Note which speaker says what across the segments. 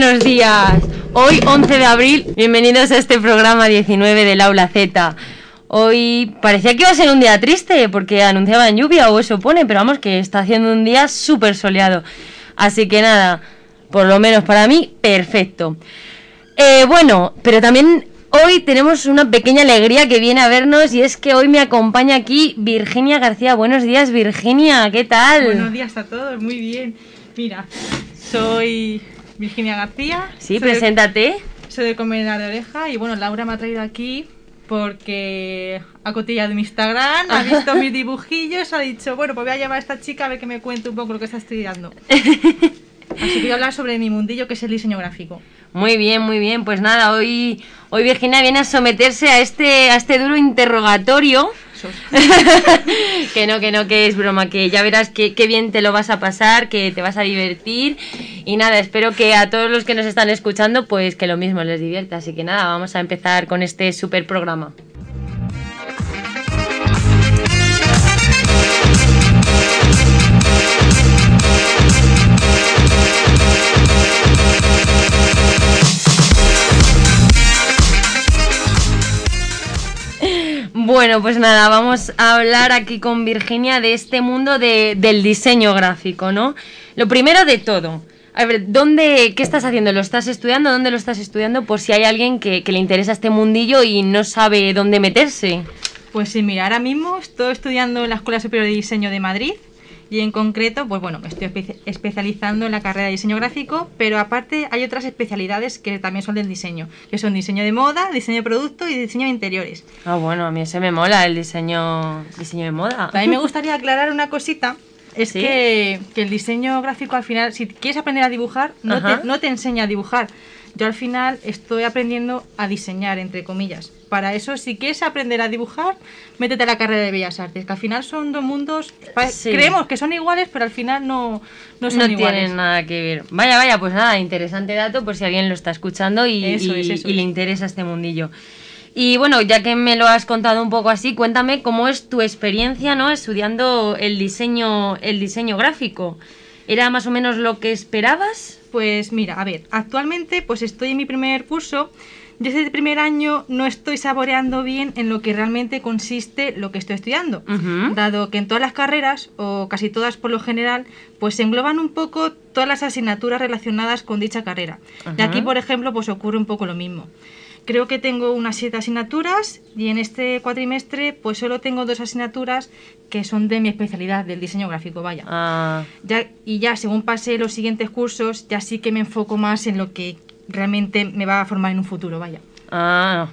Speaker 1: buenos días. Hoy 11 de abril, bienvenidos a este programa 19 del Aula Z. Hoy parecía que iba a ser un día triste porque anunciaban lluvia o eso pone, pero vamos que está haciendo un día súper soleado. Así que nada, por lo menos para mí, perfecto. Eh, bueno, pero también hoy tenemos una pequeña alegría que viene a vernos y es que hoy me acompaña aquí Virginia García. Buenos días, Virginia, ¿qué tal?
Speaker 2: Buenos días a todos, muy bien. Mira, soy Virginia García.
Speaker 1: Sí, preséntate.
Speaker 2: soy de Comedor de Oreja y bueno, Laura me ha traído aquí porque ha cotillado mi Instagram, ha visto mis dibujillos, ha dicho, bueno, pues voy a llamar a esta chica a ver que me cuente un poco lo que está estudiando. Así que voy a hablar sobre mi mundillo que es el diseño gráfico.
Speaker 1: Muy bien, muy bien. Pues nada, hoy, hoy Virginia viene a someterse a este, a este duro interrogatorio. que no, que no, que es broma, que ya verás que, bien te lo vas a pasar, que te vas a divertir. Y nada, espero que a todos los que nos están escuchando, pues que lo mismo les divierta. Así que nada, vamos a empezar con este super programa. Bueno, pues nada, vamos a hablar aquí con Virginia de este mundo de, del diseño gráfico, ¿no? Lo primero de todo, a ver, ¿dónde, ¿qué estás haciendo? ¿Lo estás estudiando? ¿Dónde lo estás estudiando? Por si hay alguien que, que le interesa este mundillo y no sabe dónde meterse.
Speaker 2: Pues sí, mira, ahora mismo estoy estudiando en la Escuela Superior de Diseño de Madrid y en concreto, pues bueno, me estoy especializando en la carrera de diseño gráfico, pero aparte hay otras especialidades que también son del diseño, que son diseño de moda, diseño de producto y diseño de interiores.
Speaker 1: Ah, bueno, a mí ese me mola, el diseño, diseño de moda.
Speaker 2: A mí me gustaría aclarar una cosita, es que, que, el diseño gráfico al final, si quieres aprender a dibujar, no te, no te enseña a dibujar. Yo al final estoy aprendiendo a diseñar, entre comillas para eso, si quieres aprender a dibujar, métete a la carrera de Bellas Artes, que al final son dos mundos, creemos que son iguales, pero al final no, no son
Speaker 1: no tienen nada que ver. Vaya, vaya, pues nada, interesante dato por si alguien lo está escuchando y, y le interesa este mundillo. Y bueno, ya que me lo has contado un poco así, cuéntame cómo es tu experiencia, ¿no? Estudiando el diseño, el diseño gráfico. ¿Era más o menos lo que esperabas?
Speaker 2: Pues mira, a ver, actualmente pues estoy en mi primer curso desde el primer año no estoy saboreando bien en lo que realmente consiste lo que estoy estudiando, dado que en todas las carreras, o casi todas por lo general, pues se engloban un poco todas las asignaturas relacionadas con dicha carrera. Y aquí, por ejemplo, pues ocurre un poco lo mismo. Creo que tengo unas siete asignaturas y en este cuatrimestre pues solo tengo dos asignaturas que son de mi especialidad, del diseño gráfico, vaya.
Speaker 1: Ah.
Speaker 2: Ya, y ya según pase los siguientes cursos, ya sí que me enfoco más en lo que realmente me va a formar en un futuro, vaya.
Speaker 1: Ah,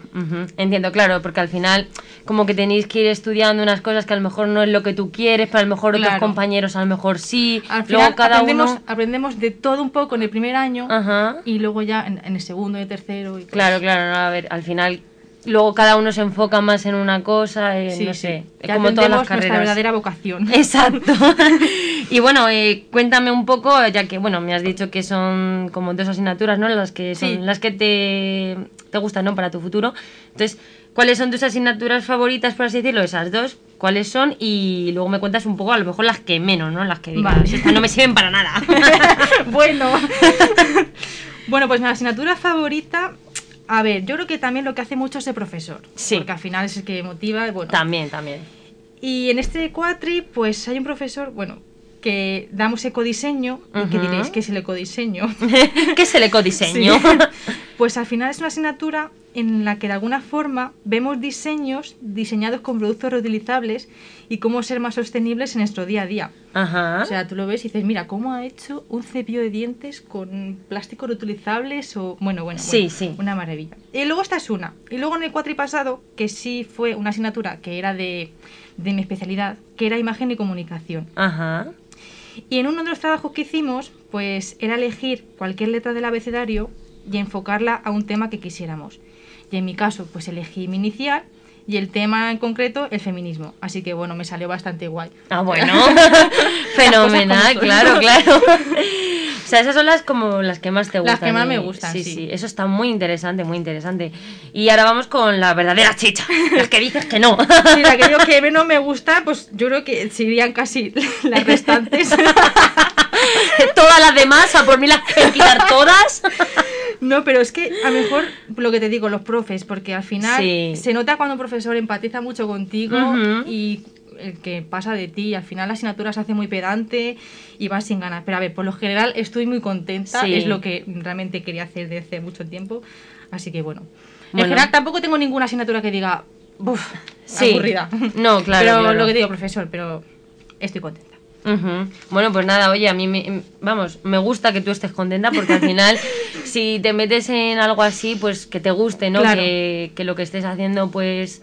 Speaker 1: entiendo, claro, porque al final como que tenéis que ir estudiando unas cosas que a lo mejor no es lo que tú quieres, pero a lo mejor otros compañeros a lo mejor sí.
Speaker 2: Al final cada aprendemos, aprendemos de todo un poco en el primer año y luego ya en, el segundo y el tercero. Y
Speaker 1: claro, claro, a ver, al final luego cada uno se enfoca más en una cosa, eh, no sé,
Speaker 2: es como todas las carreras. verdadera vocación.
Speaker 1: Exacto. y bueno, eh, cuéntame un poco, ya que bueno, me has dicho que son como dos asignaturas, ¿no? Las que son las que te, te gustan, ¿no? Para tu futuro. Entonces, ¿cuáles son tus asignaturas favoritas, por así decirlo? Esas dos, ¿cuáles son? Y luego me cuentas un poco, a lo mejor las que menos, ¿no? Las que digas, no me sirven para nada.
Speaker 2: bueno. bueno, pues mi asignatura favorita a ver, yo creo que también lo que hace mucho es el profesor.
Speaker 1: Sí.
Speaker 2: Porque al final es el que motiva. Bueno.
Speaker 1: También, también.
Speaker 2: Y en este cuatri, pues hay un profesor, bueno, que damos ecodiseño. Uh ¿Y diréis? ¿Qué es el ecodiseño?
Speaker 1: ¿Qué es el ecodiseño?
Speaker 2: Pues al final es una asignatura en la que de alguna forma vemos diseños diseñados con productos reutilizables y cómo ser más sostenibles en nuestro día a día.
Speaker 1: Ajá.
Speaker 2: O sea, tú lo ves y dices, mira, ¿cómo ha hecho un cepillo de dientes con plásticos reutilizables? O, bueno, bueno,
Speaker 1: sí, sí.
Speaker 2: una maravilla. Y luego esta es una. Y luego en el cuatri pasado, que sí fue una asignatura que era de, de mi especialidad, que era imagen y comunicación.
Speaker 1: Ajá.
Speaker 2: Y en uno de los trabajos que hicimos, pues era elegir cualquier letra del abecedario y enfocarla a un tema que quisiéramos. Y en mi caso, pues elegí mi inicial y el tema en concreto, el feminismo. Así que bueno, me salió bastante guay.
Speaker 1: Ah, bueno. Fenomenal, claro, claro. o sea, esas son las como las que más te gustan.
Speaker 2: Las que más me gustan.
Speaker 1: Sí, sí, Eso está muy interesante, muy interesante. Y ahora vamos con la verdadera chicha. Las que dices que no.
Speaker 2: Sí, aquello que no me gusta, pues yo creo que serían casi las restantes.
Speaker 1: todas las demás, a por mí las quiero quitar todas.
Speaker 2: No, pero es que a lo mejor lo que te digo, los profes, porque al final
Speaker 1: Sí.
Speaker 2: se nota cuando un profesor empatiza mucho contigo
Speaker 1: Ujú.
Speaker 2: y el que pasa de ti, al final la asignatura se hace muy pedante y vas sin ganas. Pero a ver, por lo general estoy muy contenta,
Speaker 1: Sí.
Speaker 2: es lo que realmente quería hacer desde hace mucho tiempo, así que bueno.
Speaker 1: Bueno.
Speaker 2: En general tampoco tengo ninguna asignatura que diga, "Buf,
Speaker 1: Sí.
Speaker 2: aburrida.
Speaker 1: No, claro,
Speaker 2: Pero
Speaker 1: claro.
Speaker 2: lo que digo, profesor, pero estoy contenta.
Speaker 1: Bueno, pues nada, oye, a mí, me, vamos, me gusta que tú estés contenta porque al final, si te metes en algo así, pues que te guste, ¿no?
Speaker 2: Claro.
Speaker 1: Que, que lo que estés haciendo, pues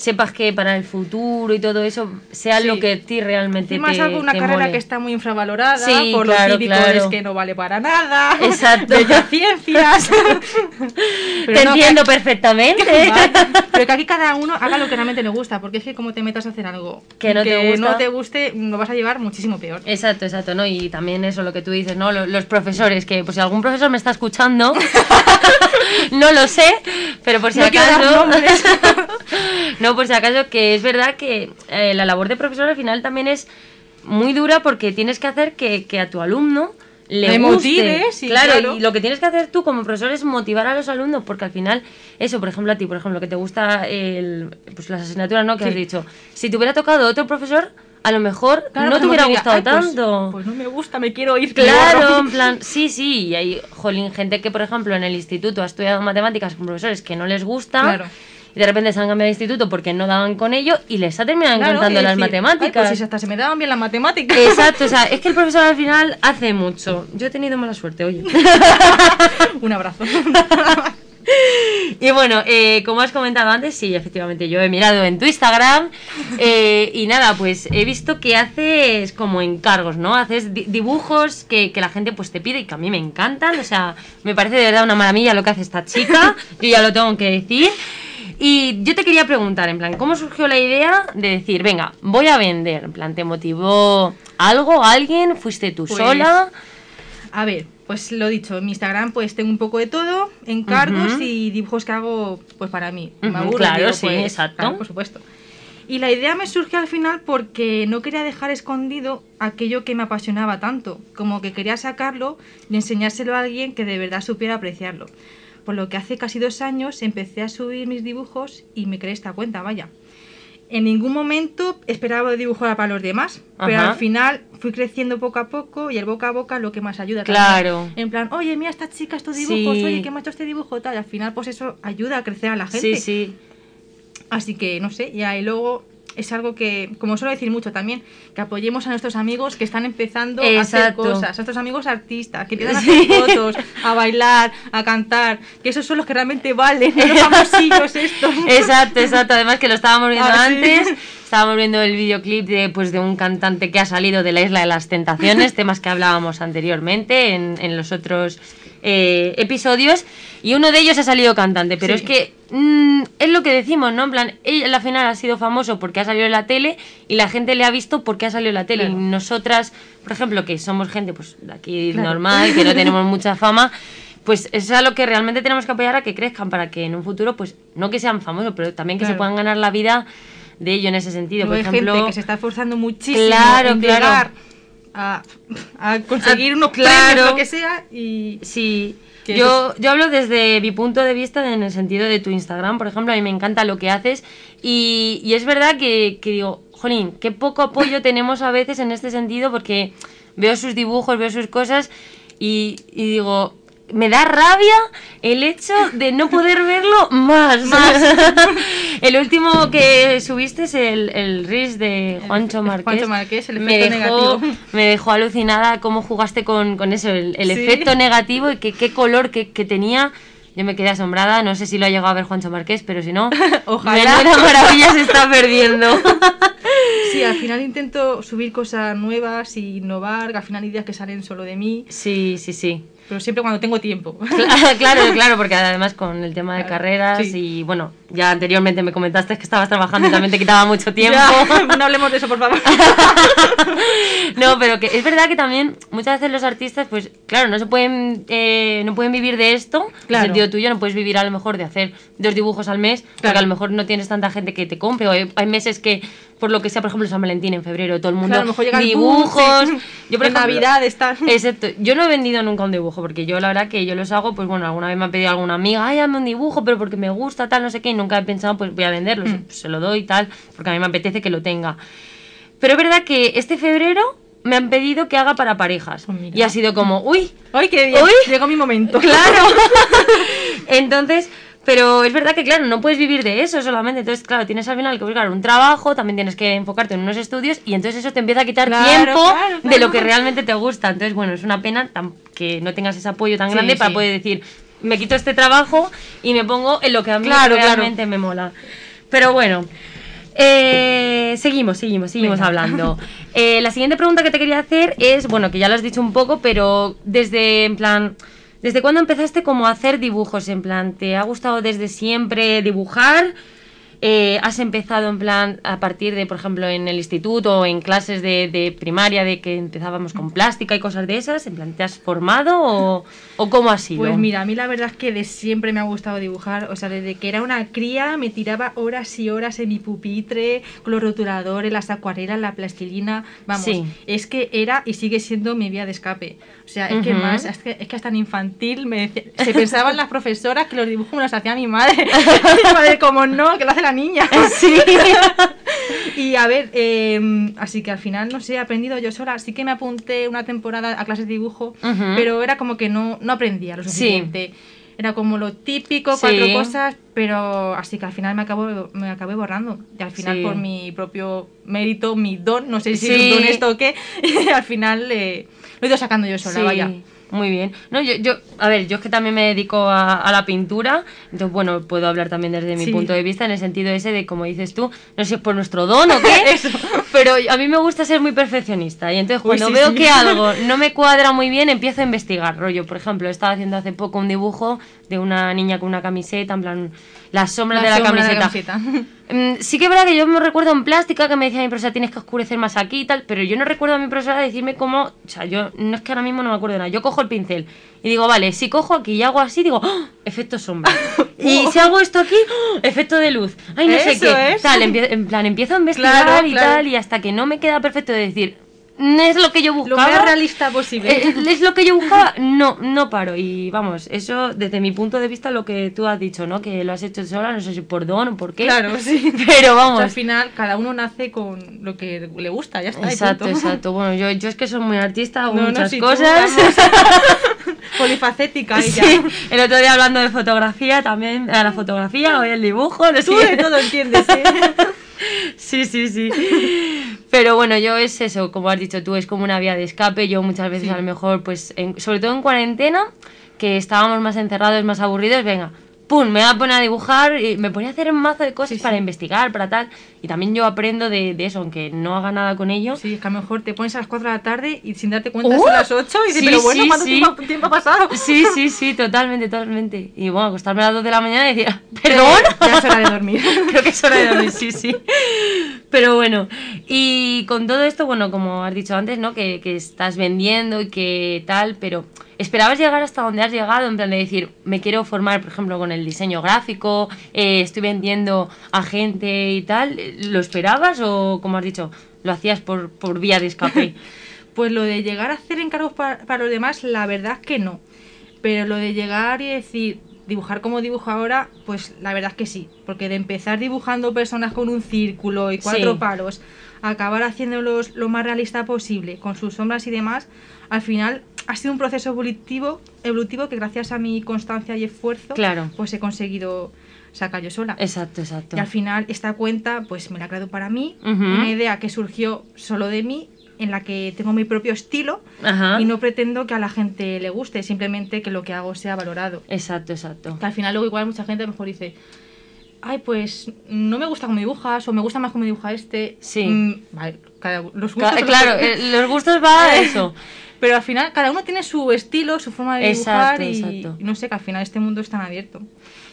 Speaker 1: sepas que para el futuro y todo eso sea
Speaker 2: Sí.
Speaker 1: lo que a ti realmente
Speaker 2: Encima
Speaker 1: te,
Speaker 2: es algo, una
Speaker 1: te
Speaker 2: carrera
Speaker 1: mole.
Speaker 2: que está muy infravalorada,
Speaker 1: Sí,
Speaker 2: por
Speaker 1: claro,
Speaker 2: lo típico
Speaker 1: claro.
Speaker 2: es que no vale para nada.
Speaker 1: Exacto.
Speaker 2: Ya ciencias.
Speaker 1: Te
Speaker 2: no,
Speaker 1: entiendo
Speaker 2: que-
Speaker 1: perfectamente.
Speaker 2: Vale, Pero que aquí cada uno haga lo que realmente le gusta, porque es que como te metas a hacer algo
Speaker 1: Que no te gusta.
Speaker 2: no te guste, lo vas a llevar muchísimo peor.
Speaker 1: Exacto, exacto, ¿no? Y también eso lo que tú dices, ¿no? Lo- Los profesores, que pues si algún profesor me está escuchando, no lo sé, pero por si
Speaker 2: No
Speaker 1: acaso...
Speaker 2: nombres.
Speaker 1: No, por si acaso que es verdad que eh, la labor de profesor al final también es muy dura porque tienes que hacer que, que a tu alumno le,
Speaker 2: Le
Speaker 1: guste.
Speaker 2: motive, sí,
Speaker 1: claro,
Speaker 2: claro.
Speaker 1: y lo que tienes que hacer tú como profesor es motivar a los alumnos porque al final, eso, por ejemplo, a ti, por ejemplo, que te gusta el, pues las asignaturas, ¿no? Que has dicho, si te hubiera tocado otro profesor, a lo mejor
Speaker 2: Claro,
Speaker 1: no te hubiera gustado
Speaker 2: "Ay, pues-
Speaker 1: tanto.
Speaker 2: Pues, no me gusta, me quiero ir.
Speaker 1: Claro,
Speaker 2: borro".
Speaker 1: en plan, sí, sí, y hay, jolín, gente que, por ejemplo, en el instituto ha estudiado matemáticas con profesores que no les gusta,
Speaker 2: Claro.
Speaker 1: Y de repente se han cambiado de instituto porque no daban con ello, y les ha terminado
Speaker 2: Claro,
Speaker 1: encantando las
Speaker 2: decir,
Speaker 1: matemáticas.
Speaker 2: "Ay, pues si hasta se me daban bien las matemáticas.
Speaker 1: Exacto, o sea, es que el profesor al final hace mucho. Yo he tenido mala suerte, oye.
Speaker 2: Un abrazo.
Speaker 1: Y bueno, eh, como has comentado antes, sí, efectivamente, yo he mirado en tu Instagram eh, y nada, pues he visto que haces como encargos, ¿no? Haces di- dibujos que, que la gente pues te pide y que a mí me encantan, o sea, me parece de verdad una maravilla lo que hace esta chica, yo ya lo tengo que decir. Y yo te quería preguntar, en plan, ¿cómo surgió la idea de decir, venga, voy a vender? En plan, ¿te motivó algo, alguien? ¿Fuiste tú
Speaker 2: Pues,
Speaker 1: sola?
Speaker 2: A ver, pues lo dicho, en mi Instagram pues tengo un poco de todo, encargos y dibujos que hago pues para mí. Me aburro,
Speaker 1: claro,
Speaker 2: digo,
Speaker 1: sí,
Speaker 2: pues,
Speaker 1: exacto.
Speaker 2: claro, por supuesto. Y la idea me surgió al final porque no quería dejar escondido aquello que me apasionaba tanto, como que quería sacarlo y enseñárselo a alguien que de verdad supiera apreciarlo. Por lo que hace casi dos años empecé a subir mis dibujos y me creé esta cuenta, vaya. En ningún momento esperaba dibujar para los demás, pero
Speaker 1: Ajá.
Speaker 2: al final fui creciendo poco a poco y el boca a boca es lo que más ayuda.
Speaker 1: Claro.
Speaker 2: también. En plan, oye, mira esta chica estos dibujos,
Speaker 1: Sí.
Speaker 2: oye, que me ha hecho este dibujo, tal. Y al final, pues eso ayuda a crecer a la gente.
Speaker 1: Sí, sí.
Speaker 2: Así que, no sé, ya y luego es algo que, como suelo decir mucho también, que apoyemos a nuestros amigos que están empezando a hacer cosas, a nuestros amigos artistas, que empiezan a hacer fotos, a bailar, a cantar, que esos son los que realmente valen, no los famosillos estos.
Speaker 1: Exacto, exacto. Además que lo estábamos viendo
Speaker 2: Ah, sí.
Speaker 1: antes. Estábamos viendo el videoclip de, pues, de un cantante que ha salido de la Isla de las Tentaciones, temas que hablábamos anteriormente en, en los otros eh, episodios. Y uno de ellos ha salido cantante, pero
Speaker 2: Sí.
Speaker 1: es que mm, es lo que decimos, ¿no? En plan, él al final ha sido famoso porque ha salido en la tele y la gente le ha visto porque ha salido en la tele.
Speaker 2: Claro.
Speaker 1: Y nosotras, por ejemplo, que somos gente pues de aquí
Speaker 2: Claro.
Speaker 1: normal, que no tenemos mucha fama, pues eso es a lo que realmente tenemos que apoyar a que crezcan para que en un futuro, pues no que sean famosos, pero también que se puedan ganar la vida de ello en ese sentido. Por
Speaker 2: hay
Speaker 1: ejemplo,
Speaker 2: gente que se está esforzando muchísimo
Speaker 1: Claro,
Speaker 2: en
Speaker 1: claro.
Speaker 2: llegar a, a conseguir
Speaker 1: Ah,
Speaker 2: unos
Speaker 1: claro.
Speaker 2: premios, lo que sea, y
Speaker 1: Sí, yo, yo hablo desde mi punto de vista en el sentido de tu Instagram, por ejemplo, a mí me encanta lo que haces y, y es verdad que, que digo, jolín, qué poco apoyo tenemos a veces en este sentido porque veo sus dibujos, veo sus cosas y, y digo, me da rabia el hecho de no poder verlo más. el último que subiste es el, el Reels de Juancho Márquez.
Speaker 2: Juancho Márquez, el
Speaker 1: me dejó,
Speaker 2: negativo.
Speaker 1: me dejó alucinada cómo jugaste con, con eso, el, el
Speaker 2: Sí.
Speaker 1: efecto negativo y que, qué color que, que tenía. Yo me quedé asombrada, no sé si lo ha llegado a ver Juancho Márquez, pero si no,
Speaker 2: Ojalá.
Speaker 1: menuda maravilla se está perdiendo.
Speaker 2: sí, al final intento subir cosas nuevas y innovar, al final ideas que salen solo de mí.
Speaker 1: sí, sí, sí.
Speaker 2: Pero siempre cuando tengo tiempo.
Speaker 1: claro, claro, porque además con el tema de carreras y bueno, ya anteriormente me comentaste que estabas trabajando y también te quitaba mucho tiempo.
Speaker 2: no hablemos de eso, por favor.
Speaker 1: no, pero que es verdad que también muchas veces los artistas, pues claro, no se pueden, eh, no pueden vivir de esto. Claro. En el sentido tuyo, no puedes vivir a lo mejor de hacer dos dibujos al mes, porque a lo mejor no tienes tanta gente que te compre. O hay, meses que, por lo que sea, por ejemplo, San Valentín en febrero, todo el mundo dibujos.
Speaker 2: Yo por Navidad está.
Speaker 1: Excepto, yo no he vendido nunca un dibujo, porque yo la verdad que yo los hago, pues bueno, alguna vez me ha pedido alguna amiga, ay, un dibujo, pero porque me gusta, tal, no sé qué, y nunca he pensado, pues voy a venderlo, mm. se lo doy y tal, porque a mí me apetece que lo tenga. Pero es verdad que este febrero me han pedido que haga para parejas. Pues y ha sido como, uy,
Speaker 2: ¡Uy, qué bien! Llegó mi momento.
Speaker 1: Claro. Entonces, pero es verdad que, claro, no puedes vivir de eso solamente. Entonces, claro, tienes al final que buscar un trabajo, también tienes que enfocarte en unos estudios y entonces eso te empieza a quitar tiempo de lo que realmente te gusta. Entonces, bueno, es una pena que no tengas ese apoyo tan grande para poder decir, me quito este trabajo y me pongo en lo que a mí realmente me mola. Pero bueno, eh, seguimos, seguimos, seguimos hablando. Eh, la siguiente pregunta que te quería hacer es, bueno, que ya lo has dicho un poco, pero desde, en plan, ¿desde cuándo empezaste como a hacer dibujos? En plan, ¿te ha gustado desde siempre dibujar? Eh, has empezado en plan a partir de, por ejemplo, en el instituto o en clases de, primaria, de que empezábamos con plástica y cosas de esas? ¿En plan, te has formado o, o, cómo ha sido?
Speaker 2: Pues mira, a mí la verdad es que de siempre me ha gustado dibujar. O sea, desde que era una cría me tiraba horas y horas en mi pupitre, con los rotuladores, las acuarelas, la plastilina. Vamos, es que era y sigue siendo mi vía de escape. O sea, es que más, es que, es que hasta en infantil me se pensaban las profesoras que los dibujos me los hacía mi madre. mi madre, como no, que lo hace la niña.
Speaker 1: Sí.
Speaker 2: y a ver, em, así que al final, no sé, he aprendido yo sola. Sí que me apunté una temporada a clases de dibujo, pero era como que no, no aprendía lo suficiente. Era como lo típico, cuatro cosas, pero así que al final me, acabo, me acabé borrando. Y al final, por mi propio mérito, mi don, no sé si es un don esto o qué, al final eh, lo he ido sacando yo sola, vaya.
Speaker 1: Muy bien. No, yo, yo, a ver, yo es que también me dedico a, la pintura, entonces, bueno, puedo hablar también desde mi punto de vista en el sentido ese de, como dices tú, no sé si es por nuestro don o qué, pero a mí me gusta ser muy perfeccionista y entonces cuando veo que algo no me cuadra muy bien, empiezo a investigar, rollo. Por ejemplo, estaba haciendo hace poco un dibujo de una niña con una camiseta, en plan, las sombras de la camiseta. Mm, sí que es verdad que yo me recuerdo en plástica que me decía mi profesora tienes que oscurecer más aquí y tal, pero yo no recuerdo a mi profesora decirme cómo, o sea, yo no es que ahora mismo no me acuerdo de nada, yo cojo el pincel y digo, vale, si cojo aquí y hago así, digo, ¡Oh! efecto sombra. y si hago esto aquí, ¡Oh! efecto de luz. Ay, no sé qué. Tal, en plan, empiezo a investigar y tal, y hasta que no me queda perfecto de decir, es lo que yo buscaba.
Speaker 2: Lo más realista posible.
Speaker 1: Eh, es, lo que yo buscaba, no, no paro. Y vamos, eso desde mi punto de vista lo que tú has dicho, ¿no? Que lo has hecho sola, no sé si por don o por qué.
Speaker 2: Claro, sí.
Speaker 1: Pero vamos.
Speaker 2: al final, cada uno nace con lo que le gusta, ya está.
Speaker 1: Exacto, exacto. Bueno, yo, yo es que soy muy artista, hago muchas cosas.
Speaker 2: Polifacética
Speaker 1: sí. El otro día hablando de fotografía, también a la fotografía, hoy el dibujo,
Speaker 2: no Tú de todo entiendes, ¿eh?
Speaker 1: Sí, sí, sí. Pero bueno, yo es eso, como has dicho tú, es como una vía de escape. Yo muchas veces a lo mejor, pues, sobre todo en cuarentena, que estábamos más encerrados, más aburridos, venga, pum, me voy a poner a dibujar y me ponía a hacer un mazo de cosas para investigar, para tal. Y también yo aprendo de, eso, aunque no haga nada con ello.
Speaker 2: Sí, es que a lo mejor te pones a las 4 de la tarde y sin darte cuenta ¡Uh! son las 8 y dices, pero bueno, ¿cuánto tiempo, ha pasado?
Speaker 1: Sí, sí, sí, totalmente, totalmente. Y bueno, acostarme a las 2 de la mañana y decir, ¿perdón?
Speaker 2: Ya es hora de dormir.
Speaker 1: Creo que es hora de dormir, sí, sí. Pero bueno, y con todo esto, bueno, como has dicho antes, ¿no? Que, que estás vendiendo y que tal, pero ¿Esperabas llegar hasta donde has llegado? En plan de decir, me quiero formar, por ejemplo, con el diseño gráfico, eh, estoy vendiendo a gente y tal. ¿Lo esperabas o, como has dicho, lo hacías por, por vía de escape?
Speaker 2: pues lo de llegar a hacer encargos para, para los demás, la verdad es que no. Pero lo de llegar y decir, dibujar como dibujo ahora, pues la verdad es que sí. Porque de empezar dibujando personas con un círculo y cuatro palos, acabar haciéndolos lo más realista posible, con sus sombras y demás, al final ha sido un proceso evolutivo, evolutivo que gracias a mi constancia y esfuerzo,
Speaker 1: claro.
Speaker 2: pues he conseguido sacar yo sola.
Speaker 1: Exacto, exacto.
Speaker 2: Y al final esta cuenta, pues me la he creado para mí, una idea que surgió solo de mí, en la que tengo mi propio estilo y no pretendo que a la gente le guste, simplemente que lo que hago sea valorado.
Speaker 1: Exacto, exacto.
Speaker 2: Que al final luego igual mucha gente a lo mejor dice, ay, pues no me gusta cómo dibujas o me gusta más cómo dibuja este.
Speaker 1: Sí.
Speaker 2: Mm, vale, cada, los gustos.
Speaker 1: Ca-
Speaker 2: los-
Speaker 1: claro, eh, los gustos va a eso.
Speaker 2: Pero al final, cada uno tiene su estilo, su forma de dibujar
Speaker 1: Exacto,
Speaker 2: y
Speaker 1: exacto.
Speaker 2: y no sé, que al final este mundo es tan abierto.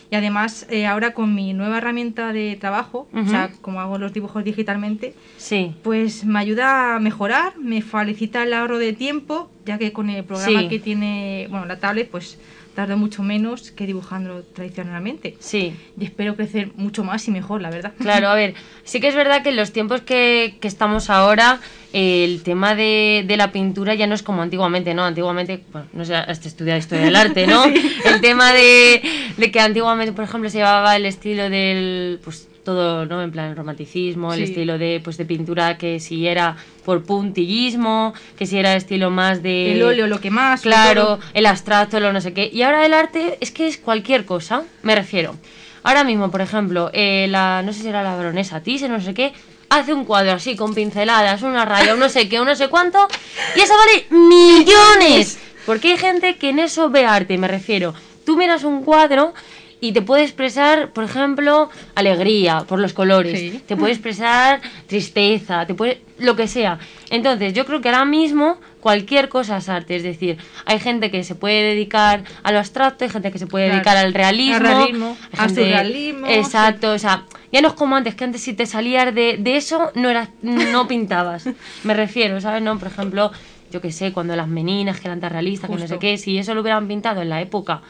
Speaker 2: Y además, eh, ahora con mi nueva herramienta de trabajo, o
Speaker 1: Ujú.
Speaker 2: sea, como hago los dibujos digitalmente,
Speaker 1: Sí.
Speaker 2: pues me ayuda a mejorar, me facilita el ahorro de tiempo, ya que con el programa
Speaker 1: Sí.
Speaker 2: que tiene, bueno, la tablet, pues tardo mucho menos que dibujando tradicionalmente.
Speaker 1: Sí.
Speaker 2: Y espero crecer mucho más y mejor, la verdad.
Speaker 1: Claro, a ver, sí que es verdad que en los tiempos que, que estamos ahora, eh, el tema de, de la pintura ya no es como antiguamente, ¿no? Antiguamente, bueno, no sé, hasta estudiar historia del arte, ¿no? El tema de, de que antiguamente, por ejemplo, se llevaba el estilo del, pues todo, ¿no? En plan, el romanticismo, el estilo de, pues, de pintura que si era por puntillismo, que si era estilo más de...
Speaker 2: El óleo, lo que más.
Speaker 1: Claro, el abstracto, lo no sé qué. Y ahora el arte es que es cualquier cosa, me refiero. Ahora mismo, por ejemplo, eh, la, no sé si era la baronesa Thyssen, no sé qué, hace un cuadro así con pinceladas, una raya, un no sé qué, un no sé cuánto, y eso vale millones. Porque hay gente que en eso ve arte, me refiero. Tú miras un cuadro y te puede expresar, por ejemplo, alegría por los colores,
Speaker 2: Sí.
Speaker 1: te puede expresar tristeza, te puede lo que sea. Entonces, yo creo que ahora mismo cualquier cosa es arte, es decir, hay gente que se puede dedicar a lo abstracto, hay gente que se puede
Speaker 2: Claro.
Speaker 1: dedicar al realismo,
Speaker 2: Al realismo, al
Speaker 1: gente-
Speaker 2: surrealismo,
Speaker 1: Exacto, o sea, ya no es como antes, que antes si te salías de, de eso no eras no pintabas. Me refiero, ¿sabes? No, por ejemplo, yo que sé, cuando las meninas que eran tan realistas, que no sé
Speaker 2: Justo.
Speaker 1: qué, si eso lo hubieran pintado en la época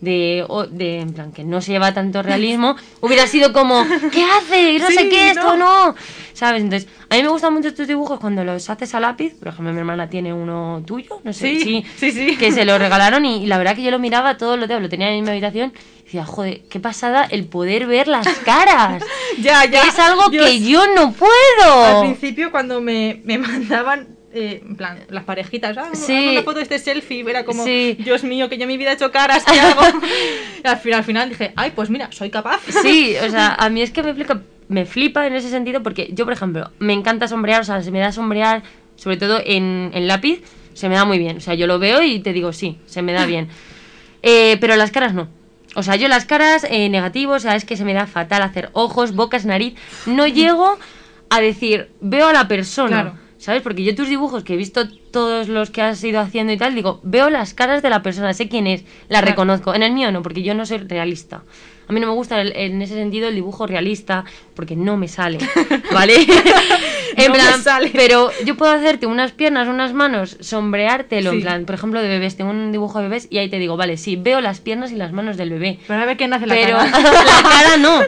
Speaker 1: de, de en plan que no se lleva tanto realismo, hubiera sido como, ¿qué hace? No sé qué, esto
Speaker 2: no.
Speaker 1: no. ¿Sabes? Entonces, a mí me gustan mucho estos dibujos cuando los haces a lápiz. Por ejemplo, mi hermana tiene uno tuyo, no sé,
Speaker 2: Sí, sí, sí.
Speaker 1: que se lo regalaron y, y la verdad que yo lo miraba todos los días, lo tenía en mi habitación decía, joder, qué pasada el poder ver las caras.
Speaker 2: Ya, ya.
Speaker 1: es algo
Speaker 2: Dios.
Speaker 1: que yo no
Speaker 2: Al
Speaker 1: puedo.
Speaker 2: principio, cuando me, me mandaban, eh, en plan, las parejitas, ah,
Speaker 1: Sí.
Speaker 2: una foto de este selfie, era como,
Speaker 1: Sí.
Speaker 2: Dios mío, que yo en mi vida he hecho caras, ¿qué hago? y al final, al final dije, ay, pues mira, soy capaz.
Speaker 1: Sí, o sea, a mí es que me flipa, me flipa en ese sentido porque yo, por ejemplo, me encanta sombrear, o sea, se me da sombrear, sobre todo en, en lápiz, se me da muy bien. O sea, yo lo veo y te digo, sí, se me da bien. Eh, pero las caras no. O sea, yo las caras eh, negativos, o sea, es que se me da fatal hacer ojos, bocas, nariz. No llego a decir, veo a la persona.
Speaker 2: Claro.
Speaker 1: ¿Sabes? Porque yo tus dibujos, que he visto todos los que has ido haciendo y tal, digo, veo las caras de la persona, sé quién es, la
Speaker 2: Claro.
Speaker 1: reconozco. En el mío no, porque yo no soy realista. A mí no me gusta el- en ese sentido el dibujo realista, porque no me sale, ¿vale? en
Speaker 2: No me
Speaker 1: plan,
Speaker 2: sale.
Speaker 1: pero yo puedo hacerte unas piernas, unas manos, sombreártelo, en
Speaker 2: Sí.
Speaker 1: plan, por ejemplo, de bebés, tengo un dibujo de bebés y ahí te digo, vale, sí, veo las piernas y las manos del bebé.
Speaker 2: Pero a ver quién hace la
Speaker 1: Pero
Speaker 2: cara.
Speaker 1: la cara no,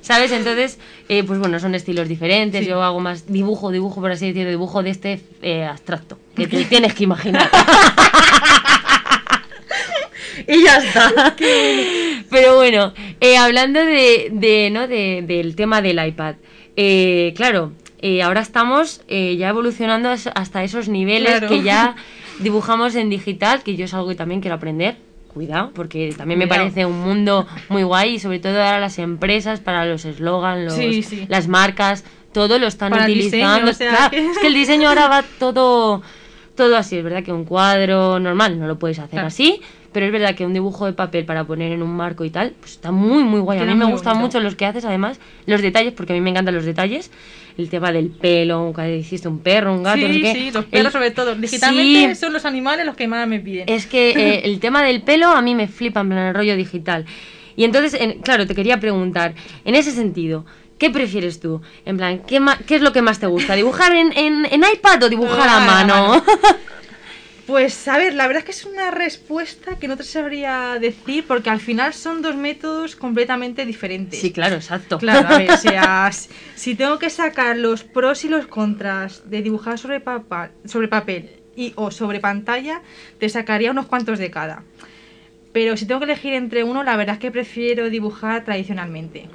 Speaker 1: ¿sabes? Entonces, eh, pues bueno, son estilos diferentes.
Speaker 2: Sí.
Speaker 1: Yo hago más dibujo, dibujo, por así decirlo, dibujo de este eh, abstracto, que te tienes que imaginar. y ya está. Pero bueno, eh, hablando de, de, ¿no? de- del tema del iPad, eh, claro, eh, ahora estamos eh, ya evolucionando as- hasta esos niveles
Speaker 2: Claro.
Speaker 1: que ya dibujamos en digital, que yo es algo que también quiero aprender. Cuidado, porque también me parece un mundo muy guay y sobre todo ahora las empresas para los eslogans, los-
Speaker 2: Sí, sí.
Speaker 1: las marcas, todo lo están
Speaker 2: Para
Speaker 1: utilizando.
Speaker 2: diseño, o sea,
Speaker 1: Claro,
Speaker 2: que-
Speaker 1: Es que el diseño ahora va todo, todo así, es verdad que un cuadro normal no lo puedes hacer
Speaker 2: Claro.
Speaker 1: así, pero es verdad que un dibujo de papel para poner en un marco y tal, pues está muy muy guay. A
Speaker 2: Queda
Speaker 1: mí me gustan
Speaker 2: bonito.
Speaker 1: mucho los que haces, además, los detalles, porque a mí me encantan los detalles. El tema del pelo, que hiciste un perro, un gato, no sé
Speaker 2: sí,
Speaker 1: qué.
Speaker 2: sí, los
Speaker 1: El-
Speaker 2: perros sobre todo. Digitalmente
Speaker 1: Sí,
Speaker 2: son los animales los que más me piden.
Speaker 1: es que eh, el tema del pelo a mí me flipa en plan el rollo digital. Y entonces, en- claro, te quería preguntar, en ese sentido, ¿qué prefieres tú? En plan, ¿qué, qué es lo que más te gusta? ¿Dibujar en, en- en iPad o dibujar a
Speaker 2: Ah, a
Speaker 1: mano?
Speaker 2: mano. Pues a ver, la verdad es que es una respuesta que no te sabría decir porque al final son dos métodos completamente diferentes.
Speaker 1: sí, claro, exacto.
Speaker 2: Claro, a ver, o sea, si tengo que sacar los pros y los contras de dibujar sobre, papa- sobre papel y o sobre pantalla, te sacaría unos cuantos de cada. Pero si tengo que elegir entre uno, la verdad es que prefiero dibujar tradicionalmente.